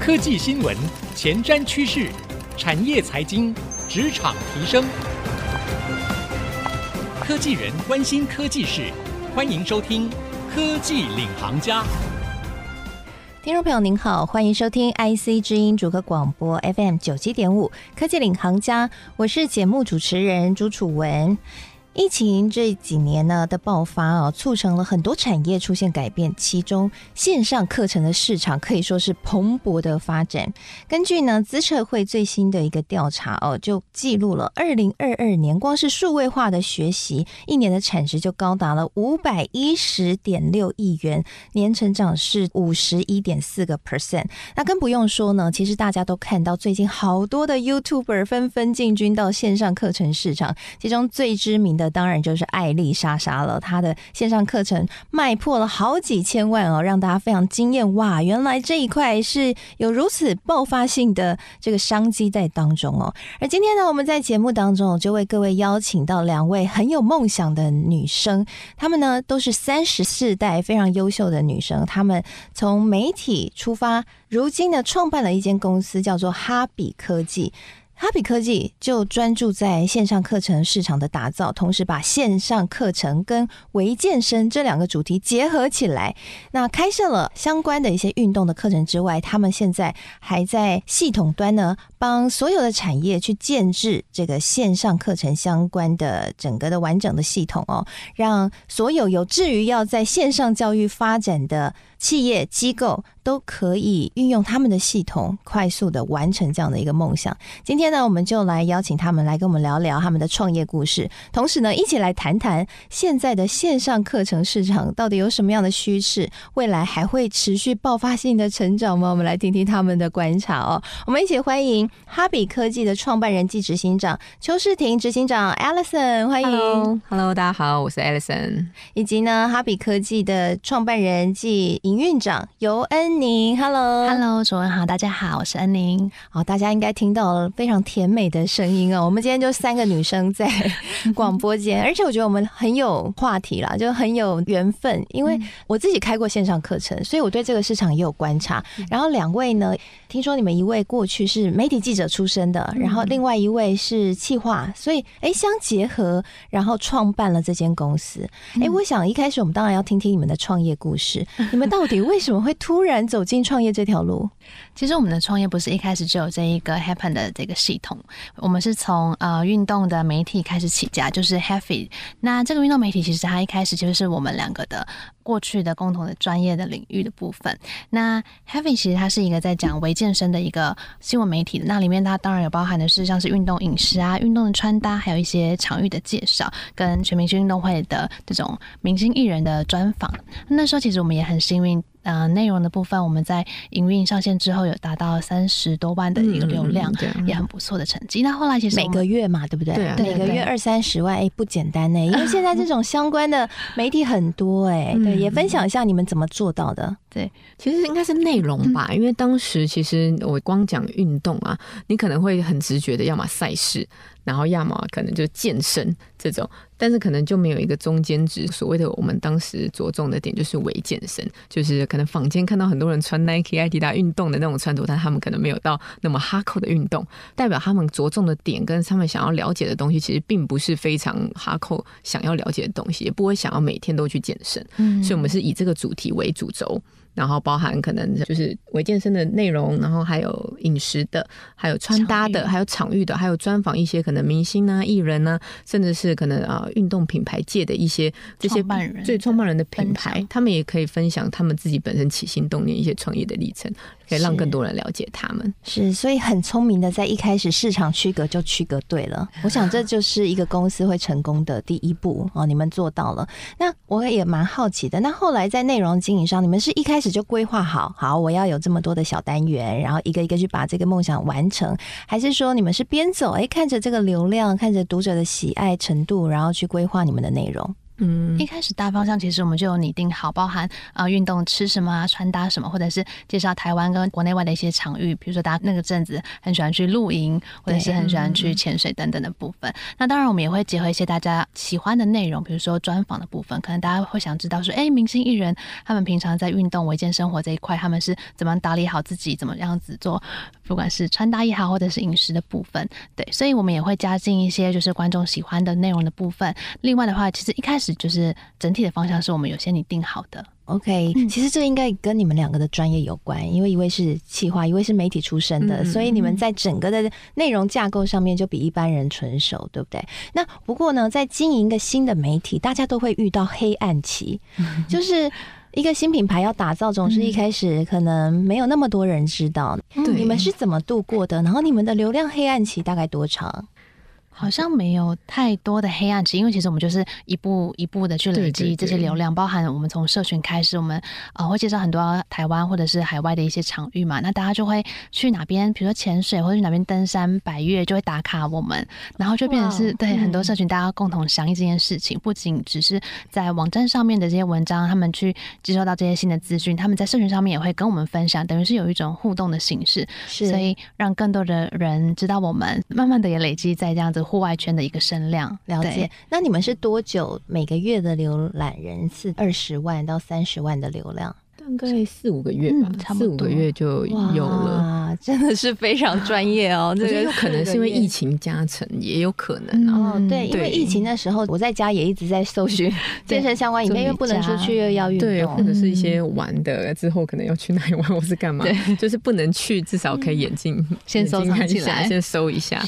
科技新闻、前瞻趋势、产业财经、职场提升，科技人关心科技事，欢迎收听《科技领航家》。听众朋友您好，欢迎收听 IC 之音主客广播 FM 九七点五《科技领航家》，我是节目主持人朱楚文。疫情这几年呢的爆发啊，促成了很多产业出现改变，其中线上课程的市场可以说是蓬勃的发展。根据呢资策会最新的一个调查哦，就记录了二零二二年光是数位化的学习一年的产值就高达了五百一十点六亿元，年成长是五十一点四个 percent。那更不用说呢，其实大家都看到最近好多的 YouTuber 纷纷进军到线上课程市场，其中最知名的。当然就是艾丽莎莎了，她的线上课程卖破了好几千万哦，让大家非常惊艳哇！原来这一块是有如此爆发性的这个商机在当中哦。而今天呢，我们在节目当中就为各位邀请到两位很有梦想的女生，她们呢都是三十四代非常优秀的女生，她们从媒体出发，如今呢创办了一间公司，叫做哈比科技。哈比科技就专注在线上课程市场的打造，同时把线上课程跟微健身这两个主题结合起来。那开设了相关的一些运动的课程之外，他们现在还在系统端呢，帮所有的产业去建置这个线上课程相关的整个的完整的系统哦，让所有有志于要在线上教育发展的企业机构都可以运用他们的系统，快速的完成这样的一个梦想。今天呢，我们就来邀请他们来跟我们聊聊他们的创业故事，同时呢，一起来谈谈现在的线上课程市场到底有什么样的趋势，未来还会持续爆发性的成长吗？我们来听听他们的观察哦。我们一起欢迎哈比科技的创办人暨执行长邱世婷执行长 Alison，欢迎。Hello，Hello，大家好，我是 Alison，以及呢，哈比科技的创办人暨营运长尤恩宁，Hello，Hello，楚文好，大家好，我是恩宁。好，大家应该听到了非常甜美的声音哦。我们今天就三个女生在广播间，而且我觉得我们很有话题啦，就很有缘分。因为我自己开过线上课程，所以我对这个市场也有观察。然后两位呢，听说你们一位过去是媒体记者出身的，然后另外一位是企划，所以哎相结合，然后创办了这间公司。哎，我想一开始我们当然要听听你们的创业故事，你们。到底为什么会突然走进创业这条路？其实我们的创业不是一开始就有这一个 Happen 的这个系统，我们是从呃运动的媒体开始起家，就是 Heavy。那这个运动媒体其实它一开始就是我们两个的过去的共同的专业的领域的部分。那 Heavy 其实它是一个在讲微健身的一个新闻媒体，那里面它当然有包含的是像是运动饮食啊、运动的穿搭，还有一些场域的介绍，跟全明星运动会的这种明星艺人的专访。那时候其实我们也很幸运。呃，内容的部分，我们在营运上线之后，有达到三十多万的一个流量，嗯、也很不错的成绩。那后来其实每个月嘛，对不对？对，啊、每个月二三十万，哎，不简单呢。因为现在这种相关的媒体很多，哎，对，也分享一下你们怎么做到的。对，其实应该是内容吧，因为当时其实我光讲运动啊，你可能会很直觉的，要么赛事。然后要么可能就健身这种，但是可能就没有一个中间值。所谓的我们当时着重的点就是为健身，就是可能坊间看到很多人穿 Nike、爱迪达运动的那种穿着，但他们可能没有到那么哈扣的运动，代表他们着重的点跟他们想要了解的东西，其实并不是非常哈扣想要了解的东西，也不会想要每天都去健身。嗯，所以我们是以这个主题为主轴。然后包含可能就是微健身的内容，然后还有饮食的，还有穿搭的，还有场域的，还有专访一些可能明星啊、艺人啊，甚至是可能啊运动品牌界的一些这些最创办人的品牌，他们也可以分享他们自己本身起心动念一些创业的历程。可以让更多人了解他们是，是，所以很聪明的，在一开始市场区隔就区隔对了。我想这就是一个公司会成功的第一步哦，你们做到了。那我也蛮好奇的，那后来在内容经营上，你们是一开开始就规划好，好我要有这么多的小单元，然后一个一个去把这个梦想完成，还是说你们是边走，哎，看着这个流量，看着读者的喜爱程度，然后去规划你们的内容？嗯，一开始大方向其实我们就有拟定好，包含啊运动吃什么啊，穿搭什么，或者是介绍台湾跟国内外的一些场域，比如说大家那个阵子很喜欢去露营，或者是很喜欢去潜水等等的部分。那当然我们也会结合一些大家喜欢的内容，比如说专访的部分，可能大家会想知道说，哎，明星艺人他们平常在运动、维健生活这一块，他们是怎么打理好自己，怎么样子做，不管是穿搭也好，或者是饮食的部分，对，所以我们也会加进一些就是观众喜欢的内容的部分。另外的话，其实一开始就是整体的方向是我们有先你定好的。OK，其实这应该跟你们两个的专业有关，因为一位是企划，一位是媒体出身的，嗯、所以你们在整个的内容架构上面就比一般人纯熟，对不对？那不过呢，在经营一个新的媒体，大家都会遇到黑暗期，嗯、就是一个新品牌要打造，总是一开始可能没有那么多人知道。嗯、你们是怎么度过的？然后你们的流量黑暗期大概多长？好像没有太多的黑暗期，因为其实我们就是一步一步的去累积这些流量，对对对，包含我们从社群开始，我们呃会介绍很多台湾或者是海外的一些场域嘛，那大家就会去哪边，比如说潜水或者去哪边登山百越，就会打卡我们，然后就变成是 wow, 对很多社群大家共同响应这件事情，嗯、不仅只是在网站上面的这些文章，他们去接收到这些新的资讯，他们在社群上面也会跟我们分享，等于是有一种互动的形式，是所以让更多的人知道我们，慢慢的也累积在这样子。户外圈的一个声量，了解。那你们是多久每个月的浏览人次二十万到三十万的流量？大概四五个月吧，差不多四五个月就有了，真的是非常专业哦。这个有可能是因为疫情加成，也有可能哦。对，因为疫情的时候，我在家也一直在搜寻 健身相关影片，因为不能出去又要运动，对，或者是一些玩的，之后可能要去哪里玩，或是干嘛，就是不能去，至少可以眼镜先搜藏起来，先搜一下。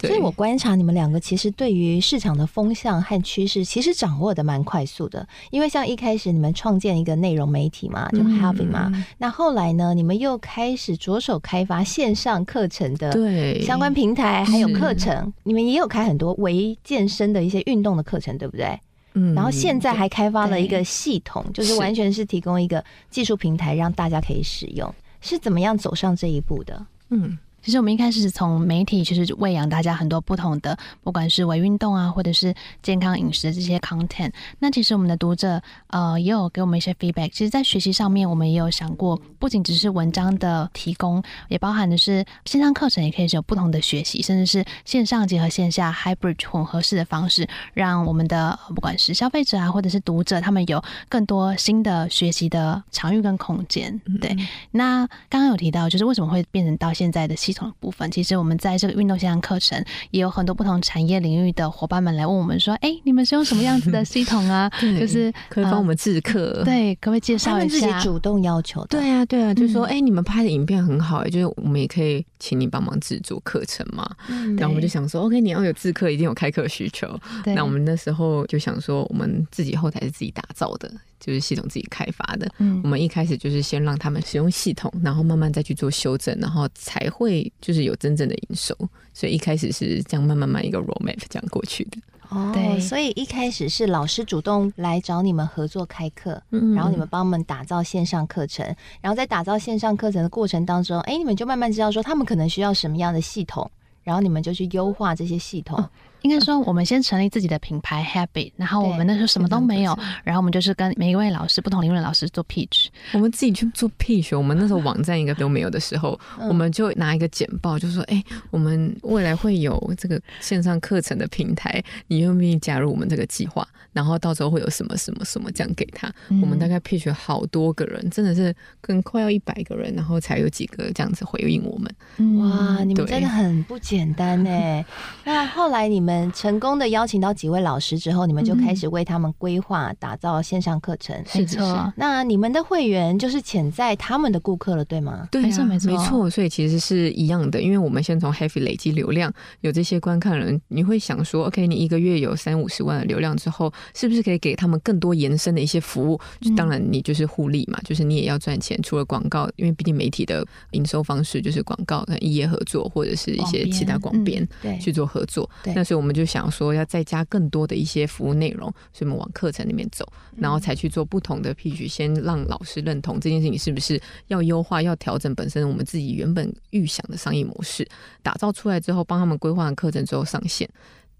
所以我观察你们两个，其实对于市场的风向和趋势，其实掌握的蛮快速的。因为像一开始你们创建一个内容媒体嘛。就 Healthy 嘛，嗯、那后来呢？你们又开始着手开发线上课程的对相关平台，还有课程，你们也有开很多微健身的一些运动的课程，对不对？嗯，然后现在还开发了一个系统，就是完全是提供一个技术平台让大家可以使用，是怎么样走上这一步的？嗯。其实我们一开始是从媒体，其实喂养大家很多不同的，不管是微运动啊，或者是健康饮食的这些 content。那其实我们的读者呃也有给我们一些 feedback。其实，在学习上面，我们也有想过，不仅只是文章的提供，也包含的是线上课程，也可以是有不同的学习，甚至是线上结合线下 hybrid 混合式的方式，让我们的不管是消费者啊，或者是读者，他们有更多新的学习的场域跟空间。对，嗯、那刚刚有提到，就是为什么会变成到现在的。系统的部分，其实我们在这个运动线上课程也有很多不同产业领域的伙伴们来问我们说：“哎、欸，你们是用什么样子的系统啊？就是可以帮我们制课、呃，对，可不可以介绍一下？”自己主动要求的，对啊，对啊，就是说：“哎、欸，你们拍的影片很好、欸，哎，就是我们也可以请你帮忙制作课程嘛。嗯”然后我们就想说：“OK，你要有制课，一定有开课需求。对”那我们那时候就想说，我们自己后台是自己打造的。就是系统自己开发的，嗯，我们一开始就是先让他们使用系统，然后慢慢再去做修正，然后才会就是有真正的营收。所以一开始是这样慢慢慢一个 roadmap 这样过去的。哦，对，所以一开始是老师主动来找你们合作开课，嗯，然后你们帮我们打造线上课程，然后在打造线上课程的过程当中，哎，你们就慢慢知道说他们可能需要什么样的系统，然后你们就去优化这些系统。哦应该说，我们先成立自己的品牌 Habit，然后我们那时候什么都没有，然后我们就是跟每一位老师、不同领域的老师做 pitch。我们自己去做 pitch。我们那时候网站一个都没有的时候，我们就拿一个简报，就说：“哎，我们未来会有这个线上课程的平台，你愿不愿意加入我们这个计划？然后到时候会有什么什么什么这样给他。”我们大概 pitch 了好多个人，真的是跟快要一百个人，然后才有几个这样子回应我们。哇，你们真的很不简单哎！那后来你们。成功的邀请到几位老师之后，你们就开始为他们规划打造线上课程。没错，那你们的会员就是潜在他们的顾客了，对吗？对，没错，没错，没错。所以其实是一样的，因为我们先从 Heavy 累积流量，有这些观看人，你会想说，OK，你一个月有三五十万的流量之后，是不是可以给他们更多延伸的一些服务？就当然，你就是互利嘛，就是你也要赚钱。除了广告，因为毕竟媒体的营收方式就是广告跟异业合作，或者是一些其他广编对去做合作。对，那所以我们就想说要再加更多的一些服务内容，所以我们往课程里面走，然后才去做不同的 pitch，先让老师认同这件事情是不是要优化、要调整本身我们自己原本预想的商业模式，打造出来之后，帮他们规划完课程之后上线。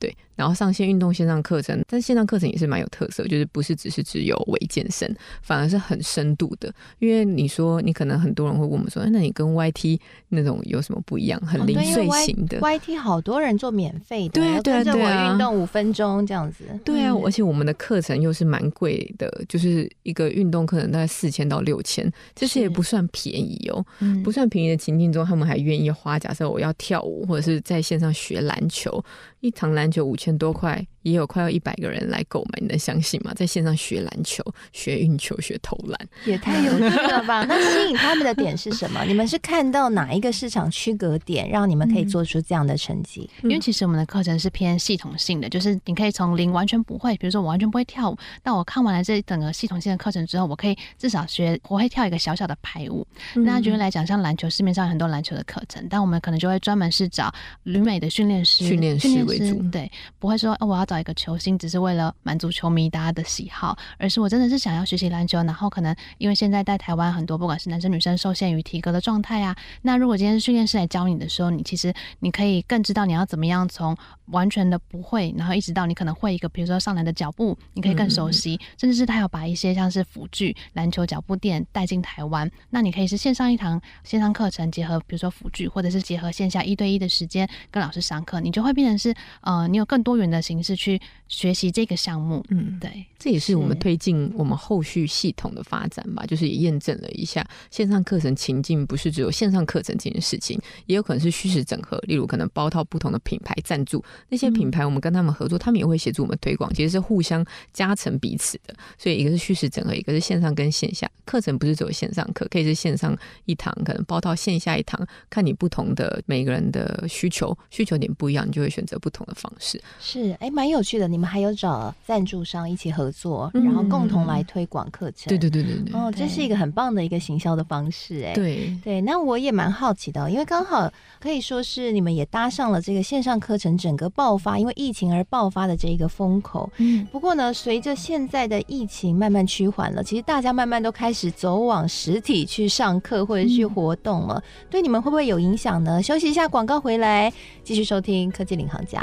对，然后上线运动线上课程，但线上课程也是蛮有特色，就是不是只是只有微健身，反而是很深度的。因为你说你可能很多人会问我们说，那你跟 YT 那种有什么不一样？很零碎型的、哦、YT 好多人做免费的，对啊，对啊，对啊，运动五分钟这样子，对啊，而且我们的课程又是蛮贵的，就是一个运动课程大概四千到六千，其实也不算便宜哦，不算便宜的情境中，他们还愿意花。假设我要跳舞，或者是在线上学篮球。一堂篮球五千多块，也有快要一百个人来购买，你能相信吗？在线上学篮球、学运球、学投篮，也太有趣了吧！那吸引他们的点是什么？你们是看到哪一个市场区隔点，让你们可以做出这样的成绩？嗯、因为其实我们的课程是偏系统性的，就是你可以从零完全不会，比如说我完全不会跳舞，但我看完了这整个系统性的课程之后，我可以至少学我会跳一个小小的排舞。嗯、那举例来讲，像篮球，市面上有很多篮球的课程，但我们可能就会专门是找旅美的训练师，训练师。对，不会说哦，我要找一个球星，只是为了满足球迷大家的喜好，而是我真的是想要学习篮球。然后可能因为现在在台湾很多不管是男生女生受限于体格的状态啊，那如果今天训练师来教你的时候，你其实你可以更知道你要怎么样从完全的不会，然后一直到你可能会一个，比如说上篮的脚步，你可以更熟悉，嗯、甚至是他有把一些像是辅具篮球脚步垫带进台湾，那你可以是线上一堂线上课程，结合比如说辅具，或者是结合线下一对一的时间跟老师上课，你就会变成是呃。你有更多元的形式去学习这个项目，嗯，对，这也是我们推进我们后续系统的发展吧。就是也验证了一下，线上课程情境不是只有线上课程这件事情，也有可能是虚实整合。例如，可能包套不同的品牌赞助，那些品牌我们跟他们合作，他们也会协助我们推广，其实是互相加成彼此的。所以，一个是虚实整合，一个是线上跟线下课程，不是只有线上课，可以是线上一堂，可能包套线下一堂，看你不同的每个人的需求，需求点不一样，你就会选择不同的方式。是是，哎，蛮有趣的。你们还有找赞助商一起合作，嗯、然后共同来推广课程。对对对对对。哦，这是一个很棒的一个行销的方式，哎。对对，那我也蛮好奇的，因为刚好可以说是你们也搭上了这个线上课程整个爆发，因为疫情而爆发的这一个风口。嗯。不过呢，随着现在的疫情慢慢趋缓了，其实大家慢慢都开始走往实体去上课或者去活动了。嗯、对你们会不会有影响呢？休息一下，广告回来继续收听科技领航家。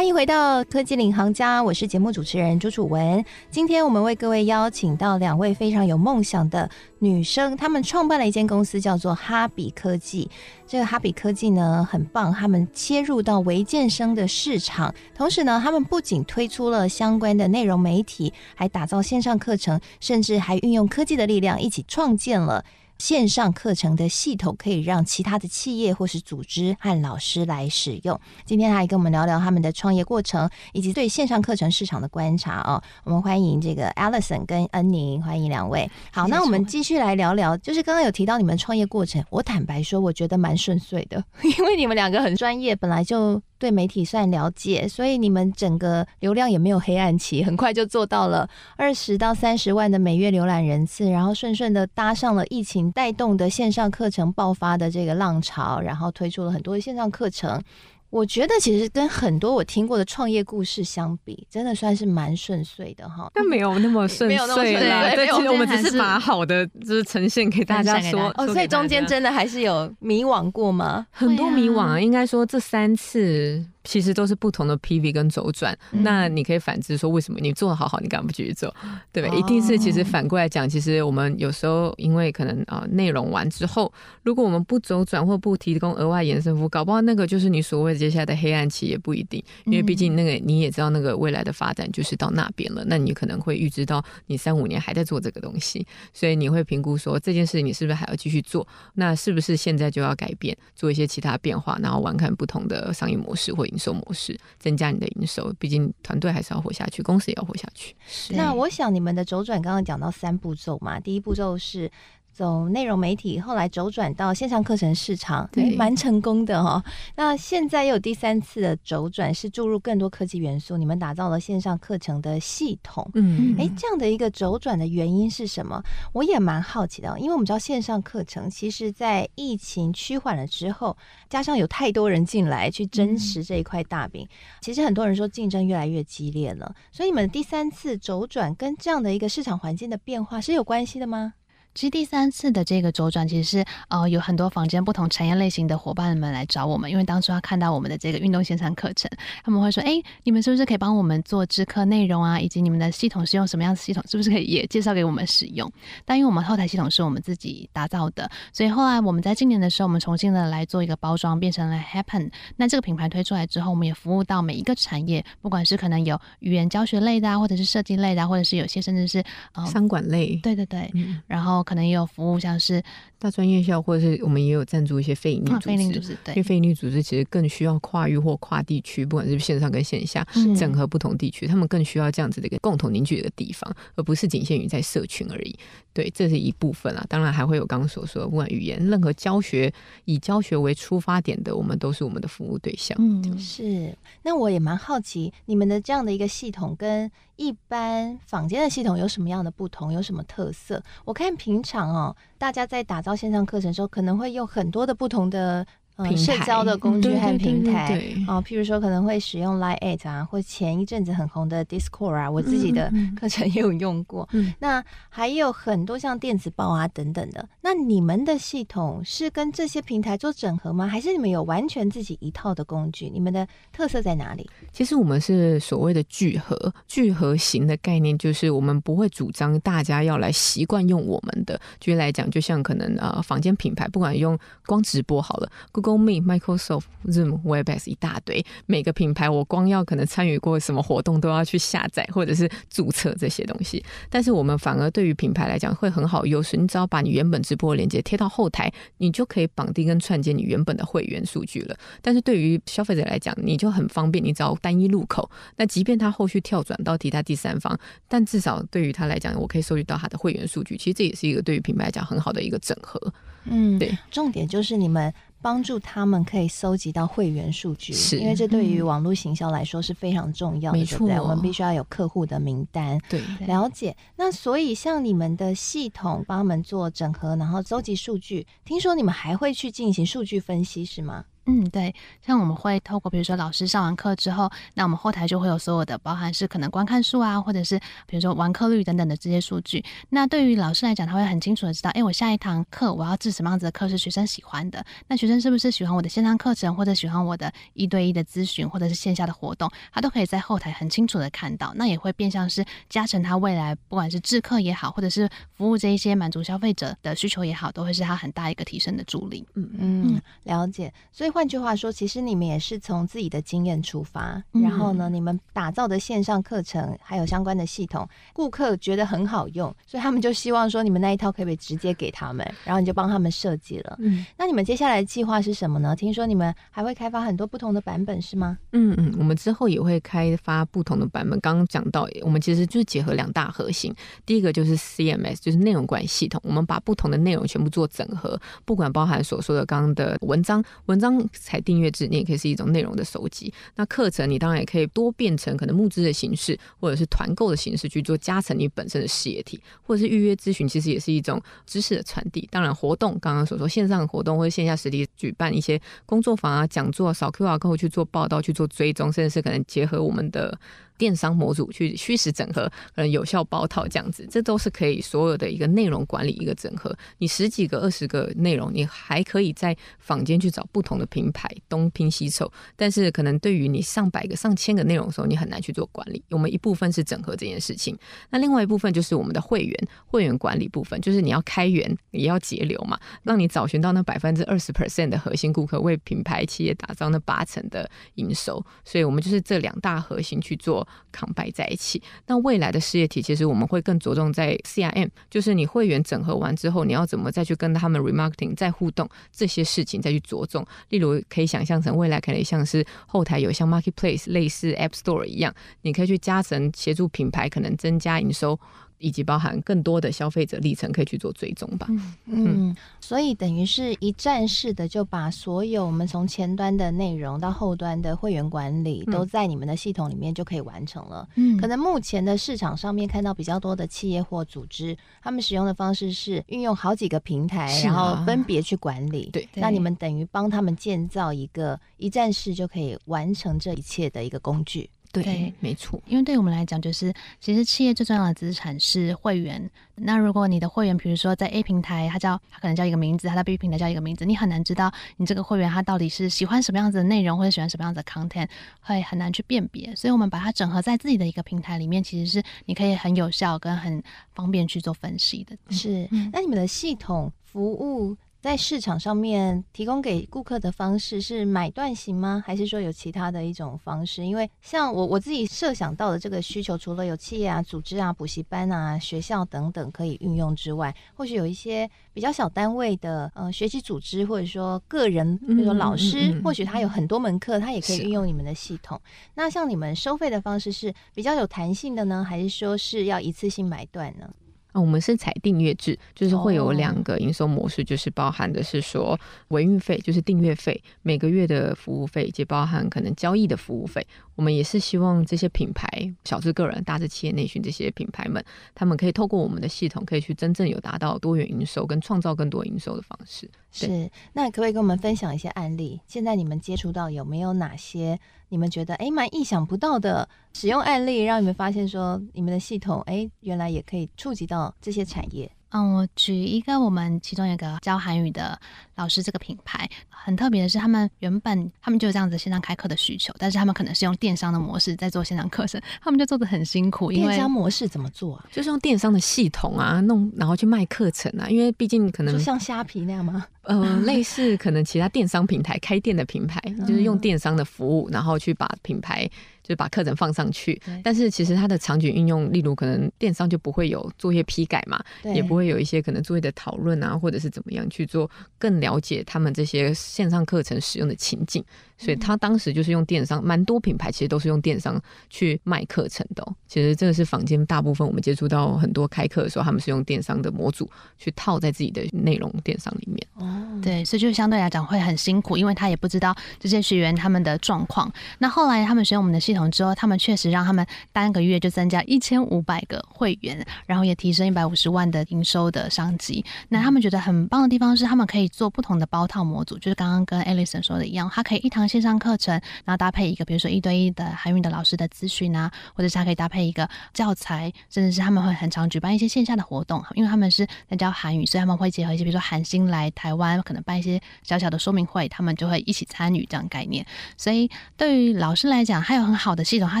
迎回到科技领航家，我是节目主持人朱楚文。今天我们为各位邀请到两位非常有梦想的女生，她们创办了一间公司，叫做哈比科技。这个哈比科技呢很棒，他们切入到微健身的市场，同时呢，他们不仅推出了相关的内容媒体，还打造线上课程，甚至还运用科技的力量，一起创建了。线上课程的系统可以让其他的企业或是组织和老师来使用。今天来跟我们聊聊他们的创业过程以及对线上课程市场的观察哦。我们欢迎这个 Alison 跟恩宁，欢迎两位。好，那我们继续来聊聊，就是刚刚有提到你们创业过程，我坦白说，我觉得蛮顺遂的，因为你们两个很专业，本来就。对媒体算了解，所以你们整个流量也没有黑暗期，很快就做到了二十到三十万的每月浏览人次，然后顺顺的搭上了疫情带动的线上课程爆发的这个浪潮，然后推出了很多的线上课程。我觉得其实跟很多我听过的创业故事相比，真的算是蛮顺遂的哈。但没有那么顺遂啦，对，其实我们只是把好的就是呈现给大家说。哦，所以中间真的还是有迷惘过吗？很多迷惘啊，应该说这三次。其实都是不同的 PV 跟周转，嗯、那你可以反之说，为什么你做得好好，你干嘛不继续做？对吧？哦、一定是其实反过来讲，其实我们有时候因为可能啊内容完之后，如果我们不周转或不提供额外延伸服务，搞不好那个就是你所谓的接下来的黑暗期也不一定，因为毕竟那个你也知道那个未来的发展就是到那边了，那你可能会预知到你三五年还在做这个东西，所以你会评估说这件事你是不是还要继续做？那是不是现在就要改变，做一些其他变化，然后玩看不同的商业模式或营收模式，增加你的营收。毕竟团队还是要活下去，公司也要活下去。是那我想你们的周转刚刚讲到三步骤嘛，第一步骤是。走内容媒体，后来周转到线上课程市场，对，蛮成功的哈、哦。那现在又有第三次的周转，是注入更多科技元素，你们打造了线上课程的系统。嗯，哎，这样的一个周转的原因是什么？我也蛮好奇的，因为我们知道线上课程，其实在疫情趋缓了之后，加上有太多人进来去争食这一块大饼，嗯、其实很多人说竞争越来越激烈了。所以你们第三次周转跟这样的一个市场环境的变化是有关系的吗？其实第三次的这个周转，其实是呃有很多房间不同产业类型的伙伴们来找我们，因为当初他看到我们的这个运动线上课程，他们会说：“哎，你们是不是可以帮我们做制课内容啊？以及你们的系统是用什么样的系统？是不是可以也介绍给我们使用？”但因为我们后台系统是我们自己打造的，所以后来我们在今年的时候，我们重新的来做一个包装，变成了 Happen。那这个品牌推出来之后，我们也服务到每一个产业，不管是可能有语言教学类的啊，或者是设计类的啊，或者是有些甚至是呃商管类，对对对，嗯、然后可能也有服务像是大专院校，或者是我们也有赞助一些非营利组织，非营利组织，对，因为非营利组织其实更需要跨域或跨地区，不管是线上跟线下整合不同地区，他们更需要这样子的一个共同凝聚的地方，而不是仅限于在社群而已。对，这是一部分啊，当然还会有刚刚所说的，不管语言，任何教学以教学为出发点的，我们都是我们的服务对象。嗯，是。那我也蛮好奇，你们的这样的一个系统跟一般坊间的系统有什么样的不同，有什么特色？我看平常哦，大家在打造线上课程的时候，可能会用很多的不同的。嗯、社交的工具和平台哦，譬如说可能会使用 Line@ 啊，或前一阵子很红的 Discord 啊，我自己的课程 也有用过。那还有很多像电子报啊等等的。那你们的系统是跟这些平台做整合吗？还是你们有完全自己一套的工具？你们的特色在哪里？其实我们是所谓的聚合，聚合型的概念就是我们不会主张大家要来习惯用我们的。举例来讲，就像可能呃，房间品牌不管用光直播好了，Google。Meet、Microsoft、Zoom、Webex 一大堆，每个品牌我光要可能参与过什么活动都要去下载或者是注册这些东西。但是我们反而对于品牌来讲会很好优势，你只要把你原本直播的链接贴到后台，你就可以绑定跟串接你原本的会员数据了。但是对于消费者来讲，你就很方便，你只要单一入口。那即便他后续跳转到其他第三方，但至少对于他来讲，我可以收集到他的会员数据。其实这也是一个对于品牌来讲很好的一个整合。嗯，对，重点就是你们。帮助他们可以搜集到会员数据，是因为这对于网络行销来说是非常重要的，嗯、对不对？我们必须要有客户的名单，对，了解。那所以像你们的系统帮他们做整合，然后搜集数据，听说你们还会去进行数据分析，是吗？嗯，对，像我们会透过比如说老师上完课之后，那我们后台就会有所有的，包含是可能观看数啊，或者是比如说完课率等等的这些数据。那对于老师来讲，他会很清楚的知道，哎，我下一堂课我要制什么样子的课是学生喜欢的。那学生是不是喜欢我的线上课程，或者喜欢我的一对一的咨询，或者是线下的活动，他都可以在后台很清楚的看到。那也会变相是加成他未来不管是制课也好，或者是服务这一些满足消费者的需求也好，都会是他很大一个提升的助力。嗯嗯，了解。所以换句话说，其实你们也是从自己的经验出发，嗯、然后呢，你们打造的线上课程还有相关的系统，顾客觉得很好用，所以他们就希望说你们那一套可不可以直接给他们，然后你就帮他们设计了。嗯，那你们接下来的计划是什么呢？听说你们还会开发很多不同的版本，是吗？嗯嗯，我们之后也会开发不同的版本。刚刚讲到，我们其实就是结合两大核心，第一个就是 CMS，就是内容管理系统，我们把不同的内容全部做整合，不管包含所说的刚刚的文章，文章才订阅制。你也可以是一种内容的收集。那课程你当然也可以多变成可能募资的形式，或者是团购的形式去做加成你本身的事业体，或者是预约咨询，其实也是一种知识的传递。当然，活动刚刚所说线上活动或者线下实体举办一些工作坊啊、讲座、扫 QR code 去做报道、去做追踪，甚至是可能结合我们的。电商模组去虚实整合，可能有效包套这样子，这都是可以所有的一个内容管理一个整合。你十几个、二十个内容，你还可以在坊间去找不同的品牌东拼西凑，但是可能对于你上百个、上千个内容的时候，你很难去做管理。我们一部分是整合这件事情，那另外一部分就是我们的会员会员管理部分，就是你要开源也要节流嘛，让你找寻到那百分之二十 percent 的核心顾客，为品牌企业打造那八成的营收。所以我们就是这两大核心去做。扛摆在一起，那未来的事业体其实我们会更着重在 CRM，就是你会员整合完之后，你要怎么再去跟他们 remarketing 再互动这些事情再去着重。例如可以想象成未来可能像是后台有像 marketplace 类似 App Store 一样，你可以去加成协助品牌可能增加营收。以及包含更多的消费者历程可以去做追踪吧。嗯嗯，所以等于是一站式的，就把所有我们从前端的内容到后端的会员管理，都在你们的系统里面就可以完成了。嗯，可能目前的市场上面看到比较多的企业或组织，他们使用的方式是运用好几个平台，然后分别去管理。对，那你们等于帮他们建造一个一站式就可以完成这一切的一个工具。对，对没错。因为对于我们来讲，就是其实企业最重要的资产是会员。那如果你的会员，比如说在 A 平台，他叫他可能叫一个名字，他在 B 平台叫一个名字，你很难知道你这个会员他到底是喜欢什么样子的内容，或者喜欢什么样子的 content，会很难去辨别。所以我们把它整合在自己的一个平台里面，其实是你可以很有效跟很方便去做分析的。是，那你们的系统服务，在市场上面提供给顾客的方式是买断型吗？还是说有其他的一种方式？因为像我我自己设想到的这个需求，除了有企业啊、组织啊、补习班啊、学校等等可以运用之外，或许有一些比较小单位的呃学习组织，或者说个人，比如说老师，嗯嗯嗯嗯、或许他有很多门课，他也可以运用你们的系统。那像你们收费的方式是比较有弹性的呢，还是说是要一次性买断呢？啊，我们是采订阅制，就是会有两个营收模式，就是包含的是说维运费，就是订阅费，每个月的服务费，以及包含可能交易的服务费。我们也是希望这些品牌，小至个人，大至企业内训这些品牌们，他们可以透过我们的系统，可以去真正有达到多元营收跟创造更多营收的方式。是，那可不可以跟我们分享一些案例？现在你们接触到有没有哪些你们觉得诶蛮意想不到的使用案例，让你们发现说你们的系统诶原来也可以触及到这些产业？嗯，我举一个我们其中一个教韩语的老师，这个品牌很特别的是，他们原本他们就有这样子线上开课的需求，但是他们可能是用电商的模式在做线上课程，他们就做的很辛苦。因为电商模式怎么做啊？就是用电商的系统啊，弄然后去卖课程啊，因为毕竟可能就像虾皮那样吗？呃，类似可能其他电商平台开店的品牌，就是用电商的服务，然后去把品牌。就是把课程放上去，但是其实它的场景运用，例如可能电商就不会有作业批改嘛，也不会有一些可能作业的讨论啊，或者是怎么样去做更了解他们这些线上课程使用的情境。所以他当时就是用电商，蛮多品牌其实都是用电商去卖课程的喔。其实这个是坊间大部分我们接触到很多开课的时候，他们是用电商的模组去套在自己的内容电商里面。哦，对，所以就相对来讲会很辛苦，因为他也不知道这些学员他们的状况。那后来他们学我们的系统之后，他们确实让他们单个月就增加一千五百个会员，然后也提升一百五十万的营收的商机。那他们觉得很棒的地方是，他们可以做不同的包套模组，就是刚刚跟 Alison 说的一样，他可以一堂。线上课程，然后搭配一个，比如说一对一的韩语的老师的咨询啊，或者是他可以搭配一个教材，甚至是他们会很常举办一些线下的活动，因为他们是在教韩语，所以他们会结合一些，比如说韩星来台湾，可能办一些小小的说明会，他们就会一起参与这样概念。所以对于老师来讲，他有很好的系统，他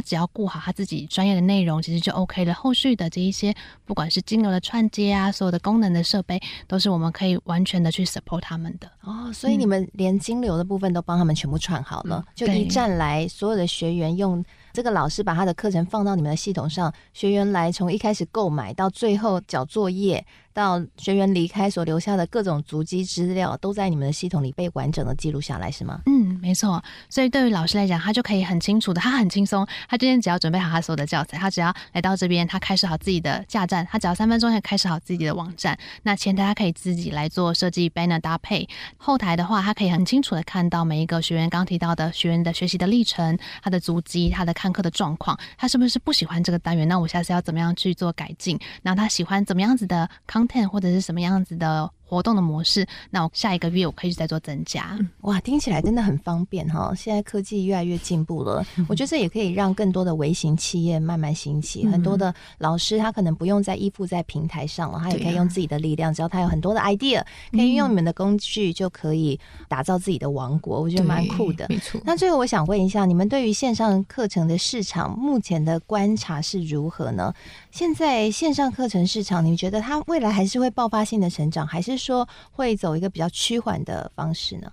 只要顾好他自己专业的内容，其实就 OK 了。后续的这一些，不管是金流的串接啊，所有的功能的设备，都是我们可以完全的去 support 他们的。哦，所以你们连金流的部分都帮他们全部串好了，嗯、就一站来，所有的学员用这个老师把他的课程放到你们的系统上，学员来从一开始购买到最后交作业。到学员离开所留下的各种足迹资料，都在你们的系统里被完整的记录下来，是吗？嗯，没错。所以对于老师来讲，他就可以很清楚的，他很轻松。他今天只要准备好他所有的教材，他只要来到这边，他开始好自己的架站，他只要三分钟就开始好自己的网站。那前台他可以自己来做设计 banner 搭配，后台的话，他可以很清楚的看到每一个学员刚提到的学员的学习的历程，他的足迹，他的看课的状况，他是不是不喜欢这个单元？那我下次要怎么样去做改进？然后他喜欢怎么样子的 content 或者是什么样子的活动的模式，那我下一个月我可以再做增加。哇，听起来真的很方便哈！现在科技越来越进步了，我觉得这也可以让更多的微型企业慢慢兴起。很多的老师他可能不用再依附在平台上了，他也可以用自己的力量，只要他有很多的 idea，可以运用你们的工具，就可以打造自己的王国。我觉得蛮酷的。没错。那最后我想问一下，你们对于线上课程的市场目前的观察是如何呢？现在线上课程市场，你觉得它未来还是会爆发性的成长，还是说会走一个比较趋缓的方式呢？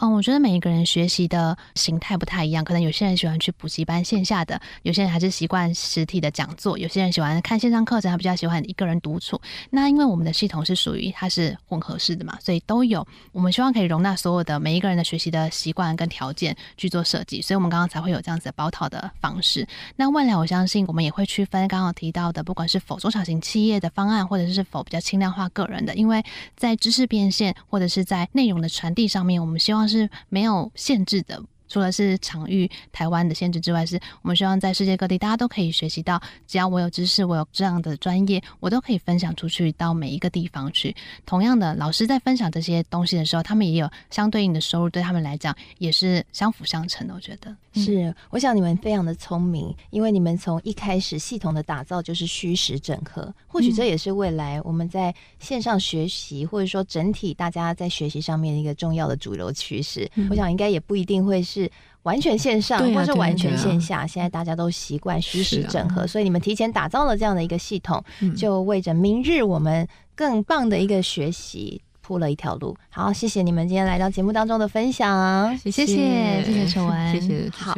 嗯，我觉得每一个人学习的形态不太一样，可能有些人喜欢去补习班线下的，有些人还是习惯实体的讲座，有些人喜欢看线上课程，他比较喜欢一个人独处。那因为我们的系统是属于它是混合式的嘛，所以都有。我们希望可以容纳所有的每一个人的学习的习惯跟条件去做设计，所以我们刚刚才会有这样子的包套的方式。那未来我相信我们也会区分刚刚提到的，不管是否中小型企业的方案，或者是否比较轻量化个人的，因为在知识变现或者是在内容的传递上面，我们希望。是没有限制的，除了是场域台湾的限制之外，是我们希望在世界各地大家都可以学习到，只要我有知识，我有这样的专业，我都可以分享出去到每一个地方去。同样的，老师在分享这些东西的时候，他们也有相对应的收入，对他们来讲也是相辅相成的。我觉得。是，我想你们非常的聪明，因为你们从一开始系统的打造就是虚实整合，或许这也是未来我们在线上学习，或者说整体大家在学习上面一个重要的主流趋势。我想应该也不一定会是。完全线上，或是完全线下，现在大家都习惯虚实整合，所以你们提前打造了这样的一个系统，就为着明日我们更棒的一个学习铺了一条路。好，谢谢你们今天来到节目当中的分享，谢谢，谢谢陈文，谢谢。好，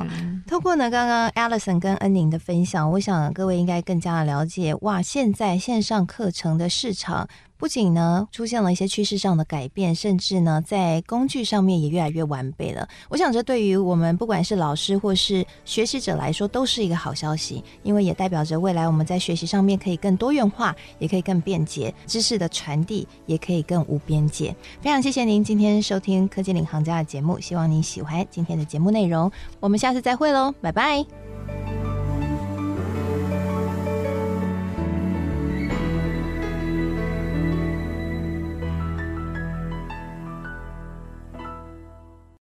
透过呢刚刚 Alison 跟恩宁的分享，我想各位应该更加的了解，哇，现在线上课程的市场。不仅呢出现了一些趋势上的改变，甚至呢在工具上面也越来越完备了。我想这对于我们不管是老师或是学习者来说，都是一个好消息，因为也代表着未来我们在学习上面可以更多元化，也可以更便捷，知识的传递也可以更无边界。非常谢谢您今天收听科技领航家的节目，希望您喜欢今天的节目内容。我们下次再会喽，拜拜。